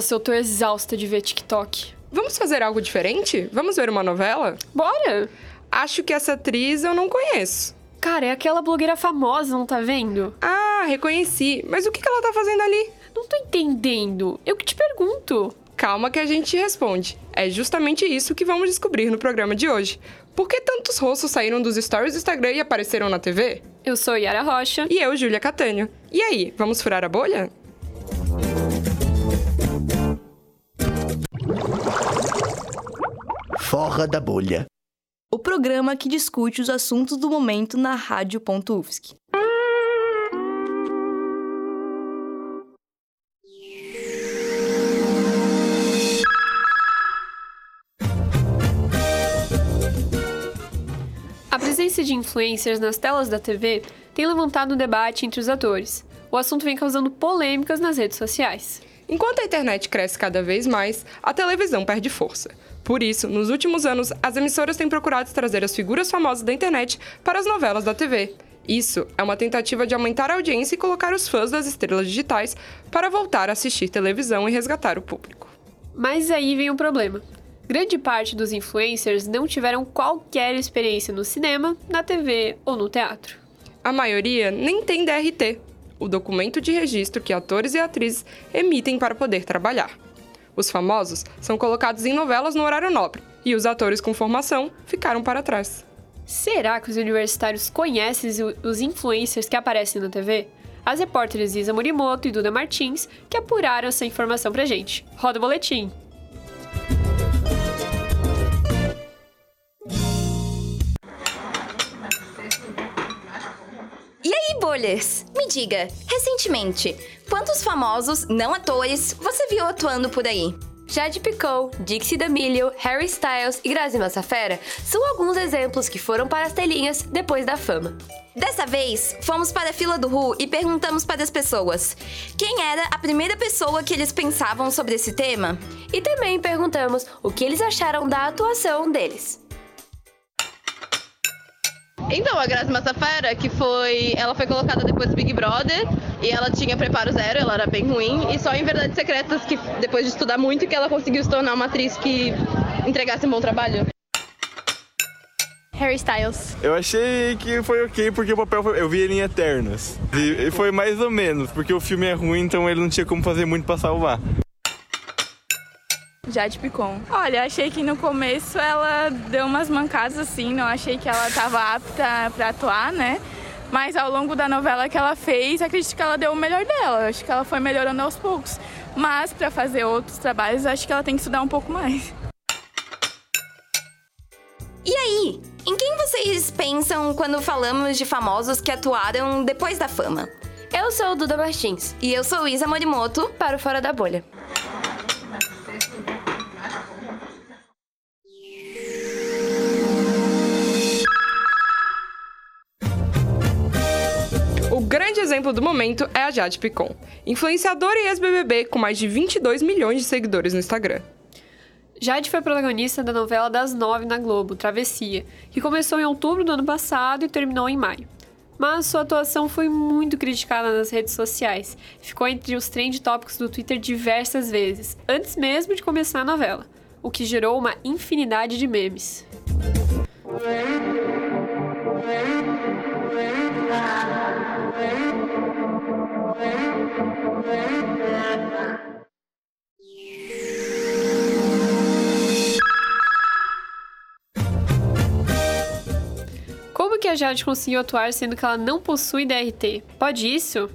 Nossa, eu tô exausta de ver TikTok. Vamos fazer algo diferente? Vamos ver uma novela? Bora! Acho que essa atriz eu não conheço. Cara, é aquela blogueira famosa, não tá vendo? Ah, reconheci. Mas o que ela tá fazendo ali? Não tô entendendo. Eu que te pergunto. Calma que a gente responde. É justamente isso que vamos descobrir no programa de hoje. Por que tantos rostos saíram dos stories do Instagram e apareceram na TV? Eu sou Yara Rocha. E eu, Júlia Catânio. E aí, vamos furar a bolha? Forra da Bolha. O programa que discute os assuntos do momento na Rádio.UFSC. A presença de influencers nas telas da TV tem levantado um debate entre os atores. O assunto vem causando polêmicas nas redes sociais. Enquanto a internet cresce cada vez mais, a televisão perde força. Por isso, nos últimos anos, as emissoras têm procurado trazer as figuras famosas da internet para as novelas da TV. Isso é uma tentativa de aumentar a audiência e colocar os fãs das estrelas digitais para voltar a assistir televisão e resgatar o público. Mas aí vem um problema. Grande parte dos influencers não tiveram qualquer experiência no cinema, na TV ou no teatro. A maioria nem tem DRT, o documento de registro que atores e atrizes emitem para poder trabalhar. Os famosos são colocados em novelas no horário nobre e os atores com formação ficaram para trás. Será que os universitários conhecem os influencers que aparecem na TV? As repórteres Isa Morimoto e Duda Martins que apuraram essa informação pra gente. Roda o boletim! Bolhas? Me diga, recentemente, quantos famosos, não atores, você viu atuando por aí? Jade Picou, Dixie D'Amelio, Harry Styles e Grazi Massafera são alguns exemplos que foram para as telinhas depois da fama. Dessa vez, fomos para a fila do Ru e perguntamos para as pessoas quem era a primeira pessoa que eles pensavam sobre esse tema. E também perguntamos o que eles acharam da atuação deles. Então, a Grazi Massafera, que foi. Ela foi colocada depois do Big Brother e ela tinha preparo zero, ela era bem ruim. E só em Verdades Secretas, que depois de estudar muito, que ela conseguiu se tornar uma atriz que entregasse um bom trabalho. Harry Styles. Eu achei que foi ok porque o papel foi, eu vi ele em Eternos. E foi mais ou menos, porque o filme é ruim, então ele não tinha como fazer muito para salvar. Jade Picon. Olha, achei que no começo ela deu umas mancadas assim, não achei que ela estava apta para atuar, né? Mas ao longo da novela que ela fez, acredito que ela deu o melhor dela. Acho que ela foi melhorando aos poucos. Mas para fazer outros trabalhos, acho que ela tem que estudar um pouco mais. E aí, em quem vocês pensam quando falamos de famosos que atuaram depois da fama? Eu sou Duda Martins. E eu sou Isa Morimoto. Para o Fora da Bolha. Exemplo do momento é a Jade Picon, influenciadora e ex-BBB com mais de 22 milhões de seguidores no Instagram. Jade foi protagonista da novela das nove na Globo, Travessia, que começou em outubro do ano passado e terminou em maio. Mas sua atuação foi muito criticada nas redes sociais e ficou entre os trend tópicos do Twitter diversas vezes, antes mesmo de começar a novela, o que gerou uma infinidade de memes. Como que a Jade conseguiu atuar sendo que ela não possui DRT? Pode isso?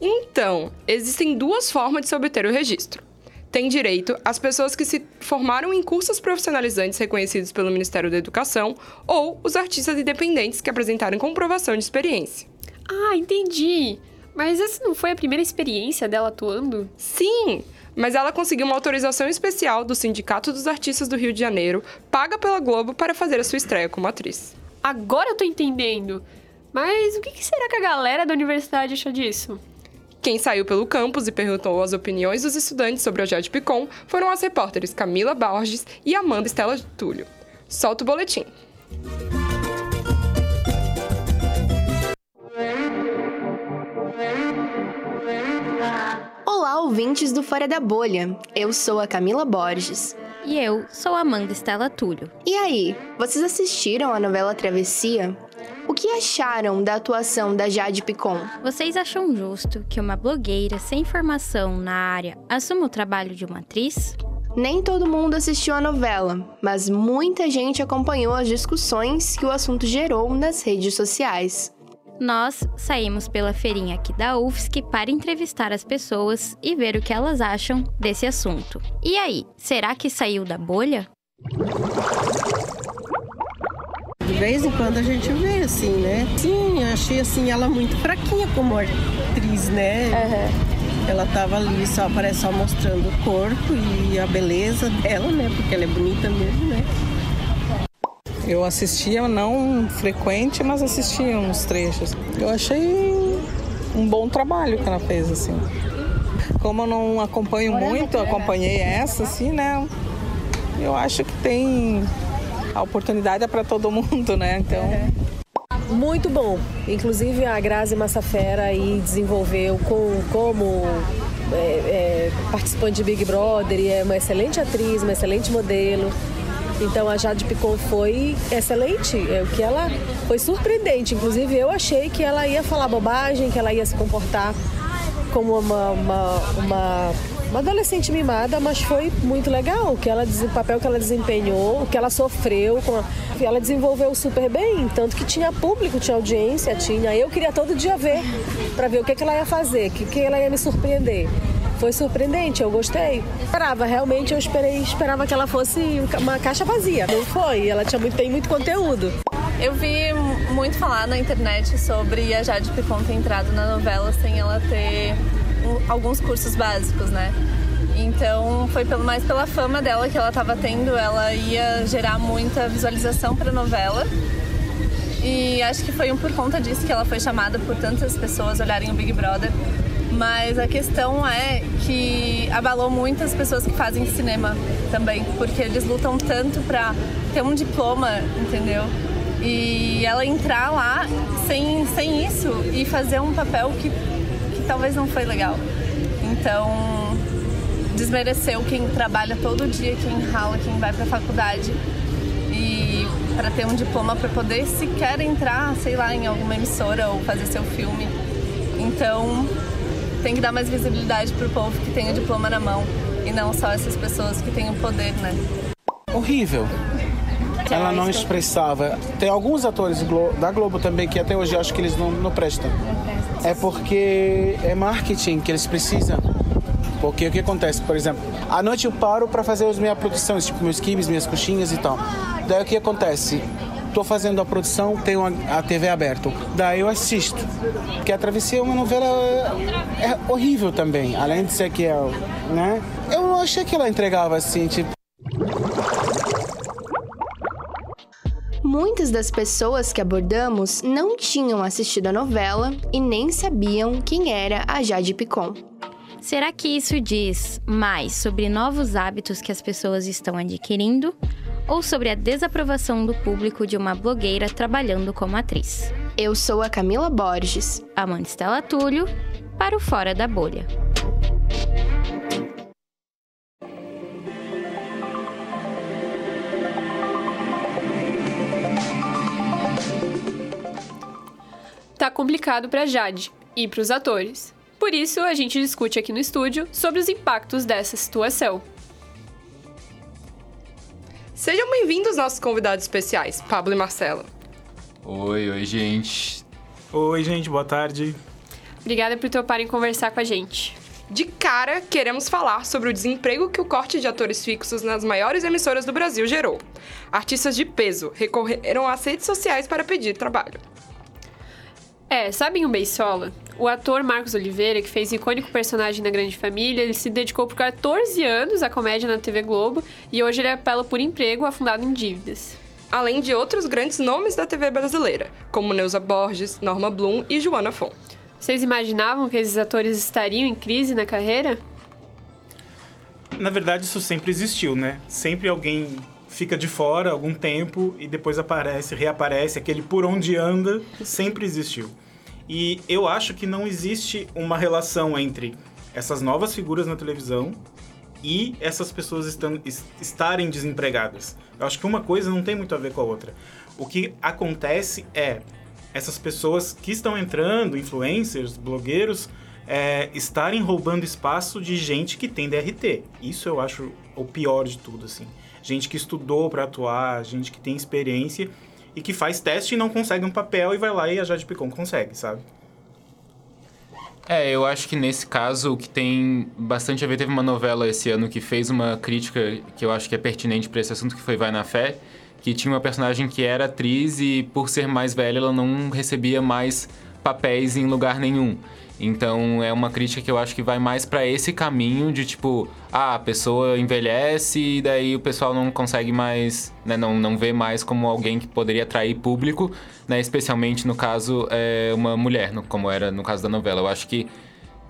Então, existem duas formas de se obter o registro. Tem direito as pessoas que se formaram em cursos profissionalizantes reconhecidos pelo Ministério da Educação ou os artistas independentes que apresentaram comprovação de experiência. Ah, entendi. Mas essa não foi a primeira experiência dela atuando? Sim, mas ela conseguiu uma autorização especial do Sindicato dos Artistas do Rio de Janeiro, paga pela Globo para fazer a sua estreia como atriz. Agora eu tô entendendo. Mas o que será que a galera da universidade acha disso? Quem saiu pelo campus e perguntou as opiniões dos estudantes sobre a Jade Picon foram as repórteres Camila Borges e Amanda Estela Túlio. Solta o boletim. Ouvintes do Fora da Bolha. Eu sou a Camila Borges. E eu sou Amanda Estela Túlio. E aí, vocês assistiram a novela Travessia? O que acharam da atuação da Jade Picon? Vocês acham justo que uma blogueira sem formação na área assuma o trabalho de uma atriz? Nem todo mundo assistiu a novela, mas muita gente acompanhou as discussões que o assunto gerou nas redes sociais. Nós saímos pela feirinha aqui da UFSC para entrevistar as pessoas e ver o que elas acham desse assunto. E aí, será que saiu da bolha? De vez em quando a gente vê assim, né? Sim, achei assim ela muito fraquinha como atriz, né? Uhum. Ela tava ali só parece só mostrando o corpo e a beleza dela, né? Porque ela é bonita mesmo, né? Eu assistia, não frequente, mas assistia uns trechos. Eu achei um bom trabalho que ela fez, assim. Como eu não acompanho muito, acompanhei essa, assim, né? Eu acho que tem a oportunidade é para todo mundo, né? Então. Muito bom. Inclusive a Grazi Massafera aí desenvolveu com, como é, é, participante de Big Brother e é uma excelente atriz, uma excelente modelo. Então a Jade Picon foi excelente, é, o que ela foi surpreendente. Inclusive eu achei que ela ia falar bobagem, que ela ia se comportar como uma, uma, uma, uma adolescente mimada, mas foi muito legal o que ela o papel que ela desempenhou, o que ela sofreu, com a, ela desenvolveu super bem, tanto que tinha público, tinha audiência, tinha. Eu queria todo dia ver para ver o que, que ela ia fazer, que, que ela ia me surpreender foi surpreendente, eu gostei. Esperava, realmente eu esperei, esperava que ela fosse uma caixa vazia. Não foi, ela tinha muito, tem muito conteúdo. Eu vi muito falar na internet sobre a Jade Picon ter entrado na novela sem ela ter alguns cursos básicos, né? Então foi pelo, mais pela fama dela que ela estava tendo, ela ia gerar muita visualização para a novela. E acho que foi um por conta disso que ela foi chamada por tantas pessoas olharem o Big Brother mas a questão é que abalou muitas pessoas que fazem cinema também, porque eles lutam tanto para ter um diploma, entendeu? E ela entrar lá sem, sem isso e fazer um papel que, que talvez não foi legal. Então, desmereceu quem trabalha todo dia, quem rala, quem vai para faculdade e para ter um diploma para poder sequer entrar, sei lá, em alguma emissora ou fazer seu filme. Então, tem que dar mais visibilidade pro povo que tem o diploma na mão e não só essas pessoas que têm o poder, né? Horrível. Ela não expressava. Tem alguns atores da Globo também que até hoje eu acho que eles não, não prestam. É porque é marketing que eles precisam. Porque o que acontece, por exemplo, à noite eu paro para fazer as minhas produções, tipo meus quibes, minhas coxinhas e tal. Daí o que acontece? Tô fazendo a produção, tenho a TV aberta. Daí eu assisto. Porque a Travessia é uma novela é horrível também. Além de ser que é, né? Eu não achei que ela entregava assim, tipo. Muitas das pessoas que abordamos não tinham assistido a novela e nem sabiam quem era a Jade Picon. Será que isso diz mais sobre novos hábitos que as pessoas estão adquirindo ou sobre a desaprovação do público de uma blogueira trabalhando como atriz? Eu sou a Camila Borges. Amanda Estela Túlio, para o Fora da Bolha. Tá complicado para Jade e para os atores. Por isso, a gente discute aqui no estúdio sobre os impactos dessa situação. Sejam bem-vindos nossos convidados especiais, Pablo e Marcelo. Oi, oi, gente. Oi, gente, boa tarde. Obrigada por toparem conversar com a gente. De cara, queremos falar sobre o desemprego que o corte de atores fixos nas maiores emissoras do Brasil gerou. Artistas de peso recorreram às redes sociais para pedir trabalho. É, sabem o Beisola? O ator Marcos Oliveira, que fez icônico personagem na Grande Família, ele se dedicou por 14 anos à comédia na TV Globo e hoje ele apela por emprego afundado em dívidas. Além de outros grandes nomes da TV brasileira, como Neuza Borges, Norma Bloom e Joana Fon. Vocês imaginavam que esses atores estariam em crise na carreira? Na verdade, isso sempre existiu, né? Sempre alguém fica de fora algum tempo e depois aparece, reaparece, aquele por onde anda, sempre existiu. E eu acho que não existe uma relação entre essas novas figuras na televisão e essas pessoas estan- es- estarem desempregadas. Eu acho que uma coisa não tem muito a ver com a outra. O que acontece é essas pessoas que estão entrando, influencers, blogueiros, é, estarem roubando espaço de gente que tem DRT. Isso eu acho o pior de tudo, assim. Gente que estudou para atuar, gente que tem experiência e que faz teste e não consegue um papel e vai lá e a Jade Picon consegue, sabe? É, eu acho que nesse caso o que tem bastante a ver, teve uma novela esse ano que fez uma crítica que eu acho que é pertinente para esse assunto, que foi Vai na Fé, que tinha uma personagem que era atriz e por ser mais velha ela não recebia mais papéis em lugar nenhum. Então é uma crítica que eu acho que vai mais para esse caminho de tipo, ah, a pessoa envelhece e daí o pessoal não consegue mais, né, não, não vê mais como alguém que poderia atrair público, né, especialmente no caso é, uma mulher, como era no caso da novela. Eu acho que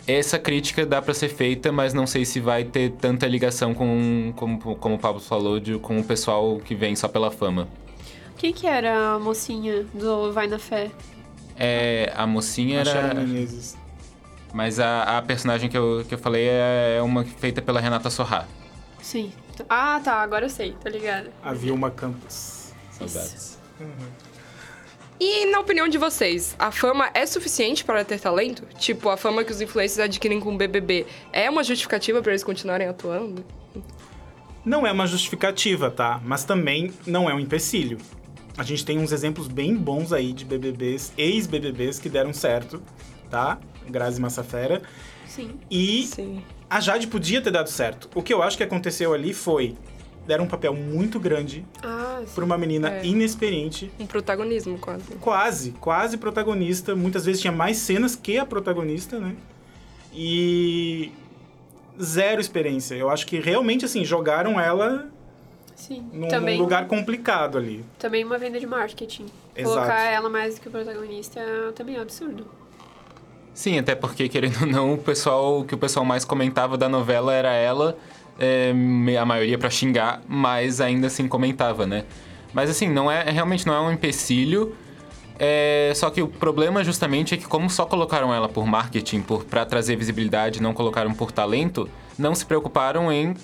essa crítica dá para ser feita, mas não sei se vai ter tanta ligação com, como, como o Pablo falou, de, com o pessoal que vem só pela fama. Quem que era a mocinha do Vai na Fé? É, a mocinha Sharon era. Menezes. Mas a, a personagem que eu, que eu falei é é uma feita pela Renata Sorrá. Sim. Ah, tá, agora eu sei, tá ligado. A Vilma Campos. Saudades. E na opinião de vocês, a fama é suficiente para ter talento? Tipo, a fama que os influencers adquirem com o BBB é uma justificativa para eles continuarem atuando? Não é uma justificativa, tá? Mas também não é um empecilho. A gente tem uns exemplos bem bons aí de BBBs, ex-BBBs que deram certo, tá? Grazi Massafera. Sim. E a Jade podia ter dado certo. O que eu acho que aconteceu ali foi deram um papel muito grande Ah, para uma menina É. inexperiente. Um protagonismo, quase. Quase, quase protagonista. Muitas vezes tinha mais cenas que a protagonista, né? E zero experiência. Eu acho que realmente assim jogaram ela Sim. num, também, num lugar complicado ali. também uma venda de marketing. Exato. Colocar ela mais do que o protagonista também é um absurdo. Sim, até porque, querendo ou não, o pessoal o que o pessoal mais comentava da novela era ela, é, a maioria pra xingar, mas ainda assim comentava, né? Mas assim, não é realmente não é um empecilho. É, só que o problema justamente é que como só colocaram ela por marketing, por para trazer visibilidade, não colocaram por talento, não se preocuparam em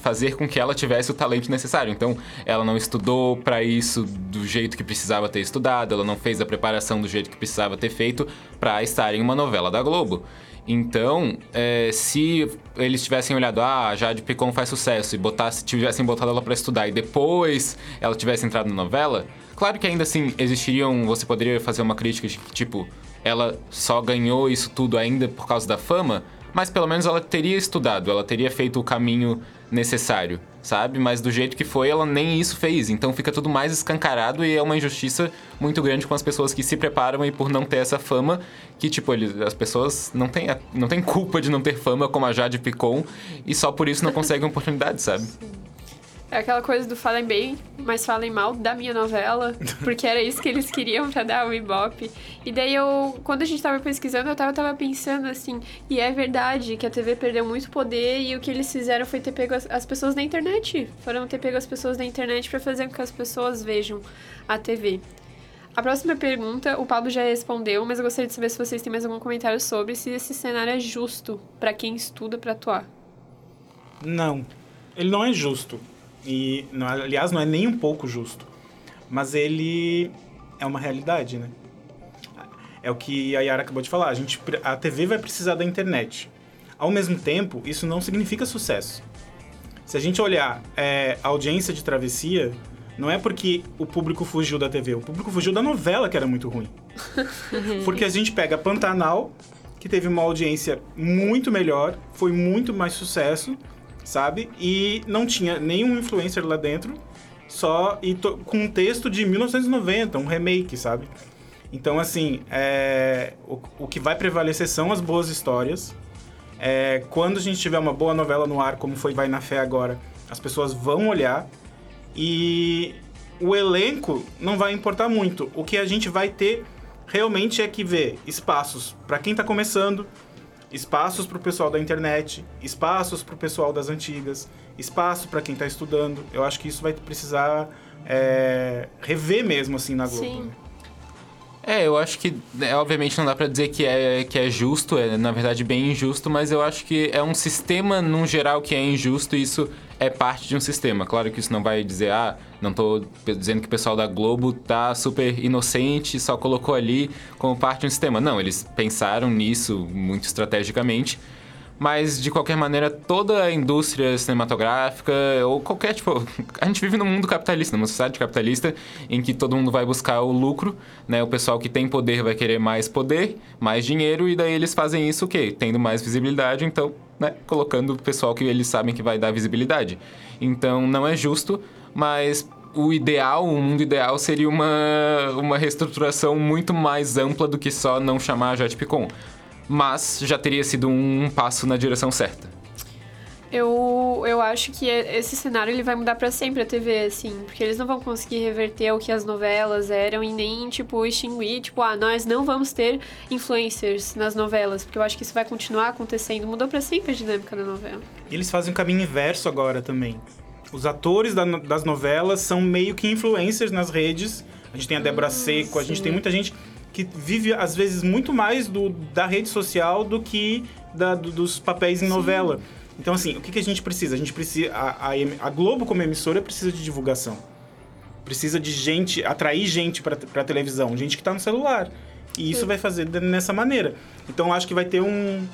fazer com que ela tivesse o talento necessário. Então, ela não estudou para isso do jeito que precisava ter estudado, ela não fez a preparação do jeito que precisava ter feito para estar em uma novela da Globo. Então, é, se eles tivessem olhado, ah, a Jade Picon faz sucesso, e botasse, tivessem botado ela pra estudar e depois ela tivesse entrado na novela, claro que ainda assim existiriam, você poderia fazer uma crítica de que, tipo, ela só ganhou isso tudo ainda por causa da fama, mas pelo menos ela teria estudado, ela teria feito o caminho necessário, sabe? Mas do jeito que foi, ela nem isso fez. Então fica tudo mais escancarado e é uma injustiça muito grande com as pessoas que se preparam e por não ter essa fama, que tipo, eles, as pessoas não têm, não têm culpa de não ter fama como a Jade Picon e só por isso não conseguem oportunidade, sabe? É aquela coisa do falem bem, mas falem mal da minha novela, porque era isso que eles queriam pra dar o Ibope. E daí eu, quando a gente tava pesquisando, eu tava, tava pensando assim, e é verdade que a TV perdeu muito poder e o que eles fizeram foi ter pego as, as pessoas da internet. Foram ter pego as pessoas da internet pra fazer com que as pessoas vejam a TV. A próxima pergunta, o Pablo já respondeu, mas eu gostaria de saber se vocês têm mais algum comentário sobre se esse cenário é justo pra quem estuda pra atuar. Não. Ele não é justo. E, não- aliás, não é nem um pouco justo. Mas ele é uma realidade, né? É o que a Yara acabou de falar. A, gente, a TV vai precisar da internet. Ao mesmo tempo, isso não significa sucesso. Se a gente olhar é, a audiência de Travessia, não é porque o público fugiu da TV. O público fugiu da novela, que era muito ruim. Porque a gente pega Pantanal, que teve uma audiência muito melhor, foi muito mais sucesso, sabe? E não tinha nenhum influencer lá dentro, só e to- com um texto de 1990, um remake, sabe? Então, assim, é, o, o que vai prevalecer são as boas histórias. É, quando a gente tiver uma boa novela no ar, como foi Vai na Fé agora, as pessoas vão olhar e o elenco não vai importar muito. O que a gente vai ter realmente é que ver espaços para quem está começando, espaços para o pessoal da internet, espaços para o pessoal das antigas, espaço para quem está estudando. Eu acho que isso vai precisar é, rever mesmo assim na Globo. Sim. né? É, eu acho que, é, obviamente, não dá pra dizer que é, que é justo, é na verdade bem injusto, mas eu acho que é um sistema, num geral, que é injusto e isso é parte de um sistema. Claro que isso não vai dizer, ah, não tô dizendo que o pessoal da Globo tá super inocente, só colocou ali como parte de um sistema. Não, eles pensaram nisso muito estrategicamente mas de qualquer maneira toda a indústria cinematográfica ou qualquer tipo a gente vive num mundo capitalista numa sociedade capitalista em que todo mundo vai buscar o lucro né? O pessoal que tem poder vai querer mais poder mais dinheiro e daí eles fazem isso o quê? Tendo mais visibilidade então né? Colocando o pessoal que eles sabem que vai dar visibilidade. Então não é justo mas o ideal, o mundo ideal seria uma, uma reestruturação muito mais ampla do que só não chamar a Jet Picon mas já teria sido um passo na direção certa. Eu, eu acho que esse cenário ele vai mudar para sempre a TV, assim, porque eles não vão conseguir reverter o que as novelas eram e nem, tipo, extinguir, tipo, ah, nós não vamos ter influencers nas novelas, porque eu acho que isso vai continuar acontecendo. Mudou para sempre a dinâmica da novela. E eles fazem um caminho inverso agora também. Os atores da, das novelas são meio que influencers nas redes. A gente tem a Débora hum, Seco, a gente tem muita gente que vive, às vezes, muito mais do, da rede social do que da, do, dos papéis em Sim. novela. Então, assim, o que, que a gente precisa? A gente precisa. A, a, a Globo, como emissora, precisa de divulgação. Precisa de gente, atrair gente para a televisão, gente que está no celular. E isso Sim. vai fazer dessa maneira. Então, acho que vai ter um,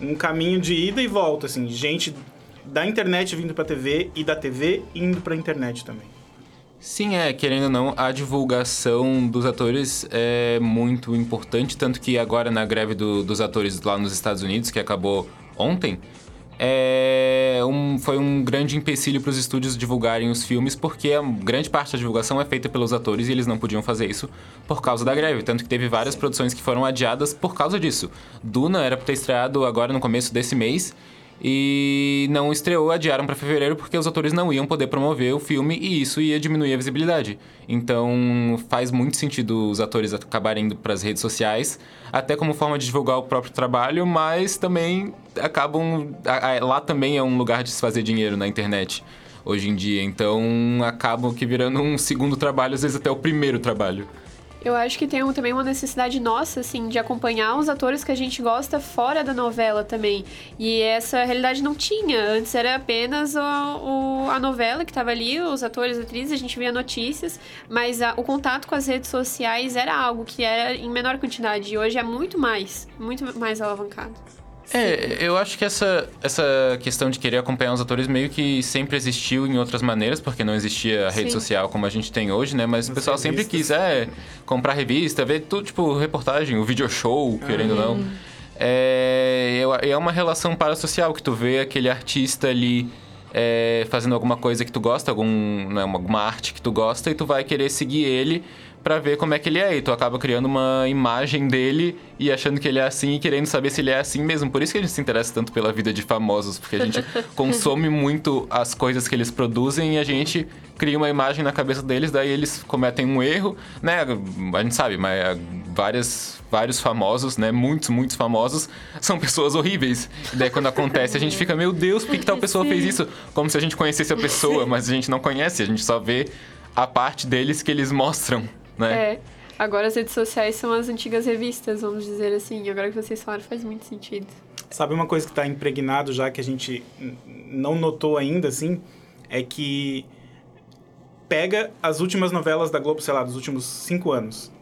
um caminho de ida e volta, assim, gente da internet vindo para a TV e da TV indo para a internet também. Sim, é, querendo ou não, a divulgação dos atores é muito importante, tanto que agora na greve do, dos atores lá nos Estados Unidos, que acabou ontem, é um, foi um grande empecilho para os estúdios divulgarem os filmes, porque a grande parte da divulgação é feita pelos atores e eles não podiam fazer isso por causa da greve. Tanto que teve várias produções que foram adiadas por causa disso. Duna era para ter estreado agora no começo desse mês e não estreou, adiaram para fevereiro porque os atores não iam poder promover o filme e isso ia diminuir a visibilidade. Então faz muito sentido os atores acabarem indo para as redes sociais, até como forma de divulgar o próprio trabalho, mas também acabam lá também é um lugar de se fazer dinheiro na internet hoje em dia. Então acabam que virando um segundo trabalho, às vezes até o primeiro trabalho. Eu acho que tem também uma necessidade nossa, assim, de acompanhar os atores que a gente gosta fora da novela também. E essa realidade não tinha. Antes era apenas o, o a novela que estava ali, os atores, atrizes, a gente via notícias, mas a, o contato com as redes sociais era algo que era em menor quantidade. E hoje é muito mais, muito mais alavancado. É, eu acho que essa, essa questão de querer acompanhar os atores meio que sempre existiu em outras maneiras, porque não existia a rede Sim. social como a gente tem hoje, né? Mas As o pessoal revistas. sempre quis é, comprar revista, ver tudo, tipo, reportagem, o video show, querendo ou não. É, é uma relação parasocial que tu vê aquele artista ali é, fazendo alguma coisa que tu gosta, algum, né, alguma arte que tu gosta, e tu vai querer seguir ele para ver como é que ele é. E tu acaba criando uma imagem dele e achando que ele é assim e querendo saber se ele é assim mesmo. Por isso que a gente se interessa tanto pela vida de famosos, porque a gente consome muito as coisas que eles produzem e a gente cria uma imagem na cabeça deles, daí eles cometem um erro, né? A gente sabe, mas é, várias, vários famosos, né? Muitos, muitos famosos são pessoas horríveis. E daí quando acontece, a gente fica, meu Deus, por que, que tal pessoa fez isso? Como se a gente conhecesse a pessoa, mas a gente não conhece, a gente só vê a parte deles que eles mostram né? É. Agora as redes sociais são as antigas revistas, vamos dizer assim. Agora que vocês falaram, faz muito sentido. Sabe uma coisa que está impregnado já que a gente não notou ainda, assim? É que pega as últimas novelas da Globo, sei lá, dos últimos cinco anos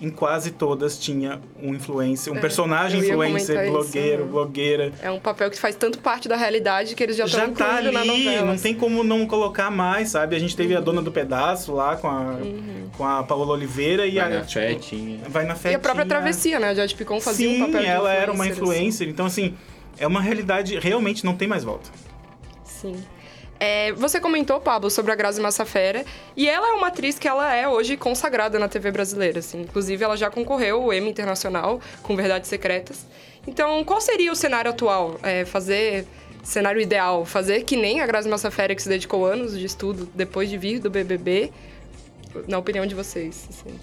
em quase todas tinha um influencer, um é, personagem influencer, blogueiro, isso, blogueira. É um papel que faz tanto parte da realidade que eles já estão tá ali, na novela. Não tem como não colocar mais, sabe? A gente teve uhum. a dona do pedaço lá com a, uhum. com a Paola Oliveira e vai a na tipo, fetinha. vai na fetinha. E a própria travessia, né? A Jade Picon fazia Sim, um papel ela era uma influencer. Assim. Então assim, é uma realidade realmente não tem mais volta. Sim. É, você comentou, Pablo, sobre a Grazi Massafera, e ela é uma atriz que ela é hoje consagrada na TV brasileira, assim. Inclusive, ela já concorreu ao Emmy Internacional com Verdades Secretas. Então, qual seria o cenário atual? É, fazer cenário ideal, fazer que nem a Grazi Massafera que se dedicou anos de estudo depois de vir do BBB, na opinião de vocês, assim.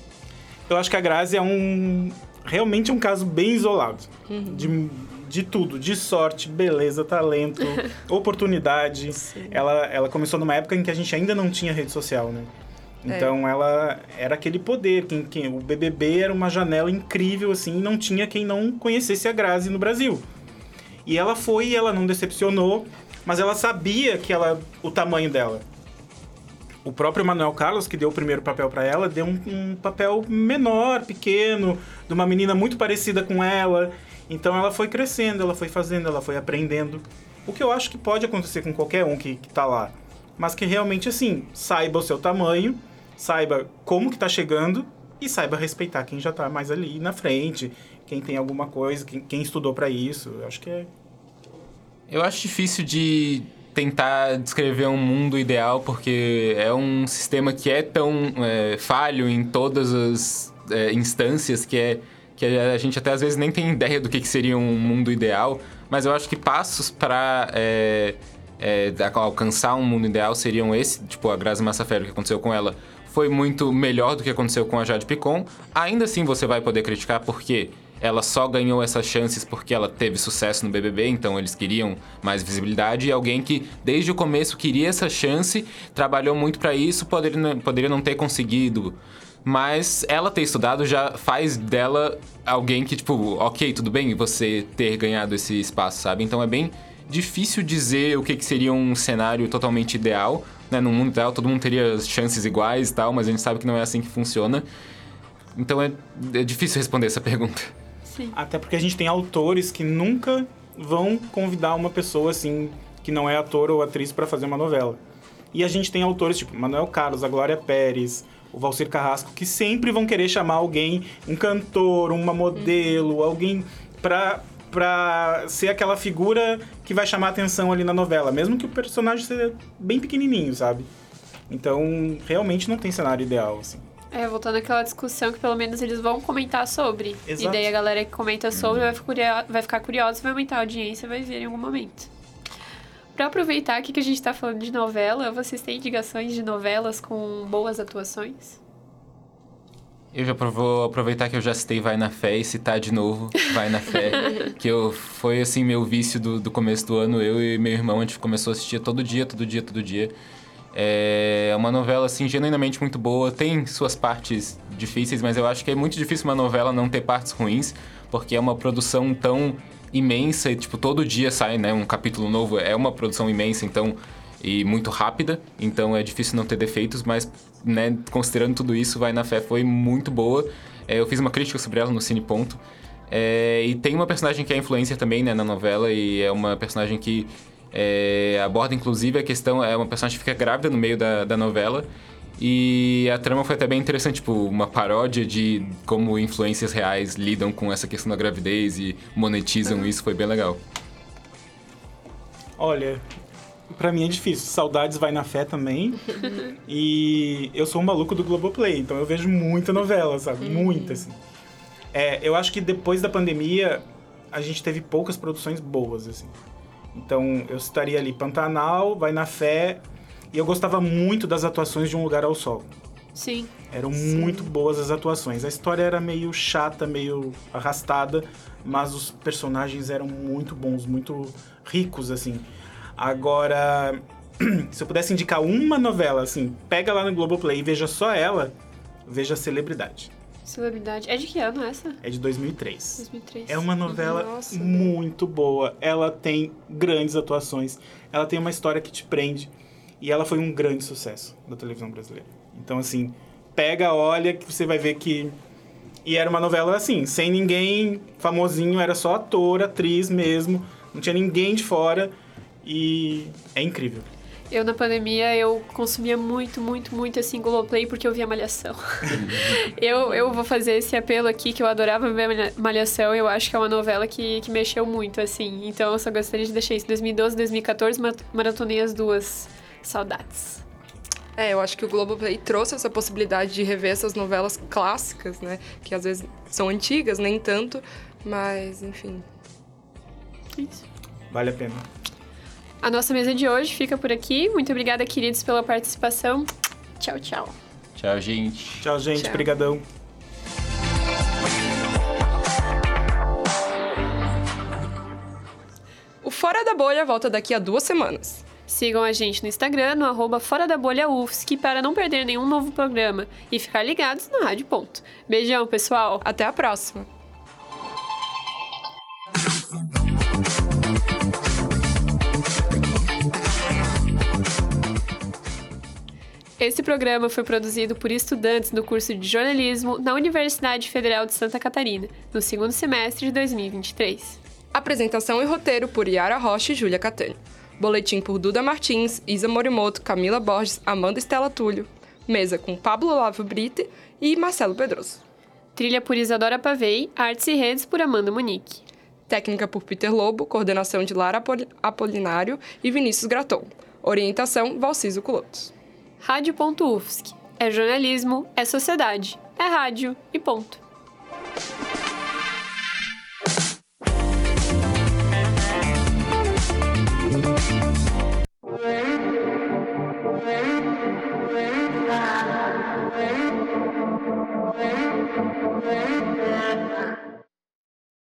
Eu acho que a Grazi é um realmente um caso bem isolado uhum. de de tudo, de sorte, beleza, talento, oportunidade. Ela, ela começou numa época em que a gente ainda não tinha rede social, né? Então ela era aquele poder. Quem, quem, o BBB era uma janela incrível, assim, não tinha quem não conhecesse a Grazi no Brasil. E ela foi e ela não decepcionou, mas ela sabia que ela, o tamanho dela. O próprio Manuel Carlos, que deu o primeiro papel para ela, deu um, um, papel menor, pequeno, de uma menina muito parecida com ela. Então ela foi crescendo, ela foi fazendo, ela foi aprendendo. O que eu acho que pode acontecer com qualquer um que, que tá lá. Mas que realmente, assim, saiba o seu tamanho, saiba como que tá chegando e saiba respeitar quem já tá mais ali na frente, quem tem alguma coisa, quem, quem estudou para isso. Eu acho que é. Eu acho difícil de tentar descrever um mundo ideal, porque é um sistema que é tão é, falho em todas as é, instâncias que é que a gente até às vezes nem tem ideia do que, que seria um mundo ideal, mas eu acho que passos para é, é, alcançar um mundo ideal seriam esse, tipo a Grazi Massafera, que aconteceu com ela, foi muito melhor do que aconteceu com a Jade Picon. Ainda assim você vai poder criticar porque ela só ganhou essas chances porque ela teve sucesso no BBB, então eles queriam mais visibilidade. E alguém que desde o começo queria essa chance, trabalhou muito para isso, poderia não ter conseguido. Mas ela ter estudado já faz dela alguém que, tipo, ok, tudo bem você ter ganhado esse espaço, sabe? Então é bem difícil dizer o que, que seria um cenário totalmente ideal. Né? No mundo ideal todo mundo teria chances iguais e tal, mas a gente sabe que não é assim que funciona. Então é, é difícil responder essa pergunta. Sim. Até porque a gente tem autores que nunca vão convidar uma pessoa assim que não é ator ou atriz para fazer uma novela. E a gente tem autores tipo Manuel Carlos, a Glória Pérez, o Valcir Carrasco, que sempre vão querer chamar alguém, um cantor, uma modelo, uhum. alguém para pra ser aquela figura que vai chamar atenção ali na novela, mesmo que o personagem seja bem pequenininho, sabe? Então, realmente não tem cenário ideal, assim. É, voltando àquela discussão que pelo menos eles vão comentar sobre. Exato. E daí a galera que comenta sobre vai ficar, curiosa, vai ficar curiosa, vai aumentar a audiência, vai ver em algum momento. Pra aproveitar aqui que a gente tá falando de novela, vocês têm indicações de novelas com boas atuações? Eu já vou aproveitar que eu já citei Vai na Fé e citar de novo Vai na Fé. que eu, foi assim meu vício do, do começo do ano. Eu e meu irmão, a gente começou a assistir todo dia, todo dia, todo dia. É uma novela, assim, genuinamente muito boa. Tem suas partes difíceis, mas eu acho que é muito difícil uma novela não ter partes ruins, porque é uma produção tão imensa e, tipo, todo dia sai, né, um capítulo novo. É uma produção imensa, então, e muito rápida, então é difícil não ter defeitos, mas, né, considerando tudo isso, Vai na Fé foi muito boa. É, eu fiz uma crítica sobre ela no Cine Ponto. É, e tem uma personagem que é influencer também, né, na novela, e é uma personagem que é, aborda inclusive a questão, é uma personagem que fica grávida no meio da, da novela. E a trama foi até bem interessante, tipo, uma paródia de como influências reais lidam com essa questão da gravidez e monetizam uhum. isso, foi bem legal. Olha, para mim é difícil. Saudades vai na fé também. e eu sou um maluco do Globoplay, então eu vejo muita novela, sabe? Uhum. Muita, assim. É, eu acho que depois da pandemia, a gente teve poucas produções boas, assim. Então, eu citaria ali Pantanal, Vai na Fé, e eu gostava muito das atuações de Um Lugar ao Sol. Sim. Eram Sim. muito boas as atuações. A história era meio chata, meio arrastada, mas os personagens eram muito bons, muito ricos, assim. Agora, se eu pudesse indicar uma novela, assim, pega lá no Globoplay e veja só ela, veja Celebridade. Celebridade. É de que ano essa? É de 2003. 2003. É uma novela Nossa, muito boa. Ela tem grandes atuações. Ela tem uma história que te prende. E ela foi um grande sucesso da televisão brasileira. Então, assim, pega, olha, que você vai ver que. E era uma novela assim, sem ninguém famosinho, era só ator, atriz mesmo. Não tinha ninguém de fora. E é incrível. Eu, na pandemia, eu consumia muito, muito, muito, assim, Globoplay porque eu via Malhação. eu, eu vou fazer esse apelo aqui, que eu adorava ver Malhação. Eu acho que é uma novela que, que mexeu muito, assim. Então, eu só gostaria de deixar isso. 2012, 2014, maratonei as duas. Saudades. É, eu acho que o Globoplay trouxe essa possibilidade de rever essas novelas clássicas, né? Que às vezes são antigas, nem tanto, mas enfim. Isso. Vale a pena. A nossa mesa de hoje fica por aqui. Muito obrigada, queridos, pela participação. Tchau, tchau. Tchau, gente. Tchau, gente. Obrigadão. O Fora da Bolha volta daqui a duas semanas. Sigam a gente no Instagram, no arroba Fora da Bolha UFSC, para não perder nenhum novo programa e ficar ligados na Rádio Ponto. Beijão, pessoal! Até a próxima! Esse programa foi produzido por estudantes do curso de jornalismo na Universidade Federal de Santa Catarina, no segundo semestre de 2023. Apresentação e roteiro por Yara Rocha e Júlia Catani. Boletim por Duda Martins, Isa Morimoto, Camila Borges, Amanda Estela Túlio. Mesa com Pablo Olavo Brite e Marcelo Pedroso. Trilha por Isadora Pavei, Artes e Redes por Amanda Monique. Técnica por Peter Lobo, coordenação de Lara Apolinário e Vinícius Graton. Orientação, Valciso Culotos. Rádio.UFSC. É jornalismo, é sociedade, é rádio e ponto.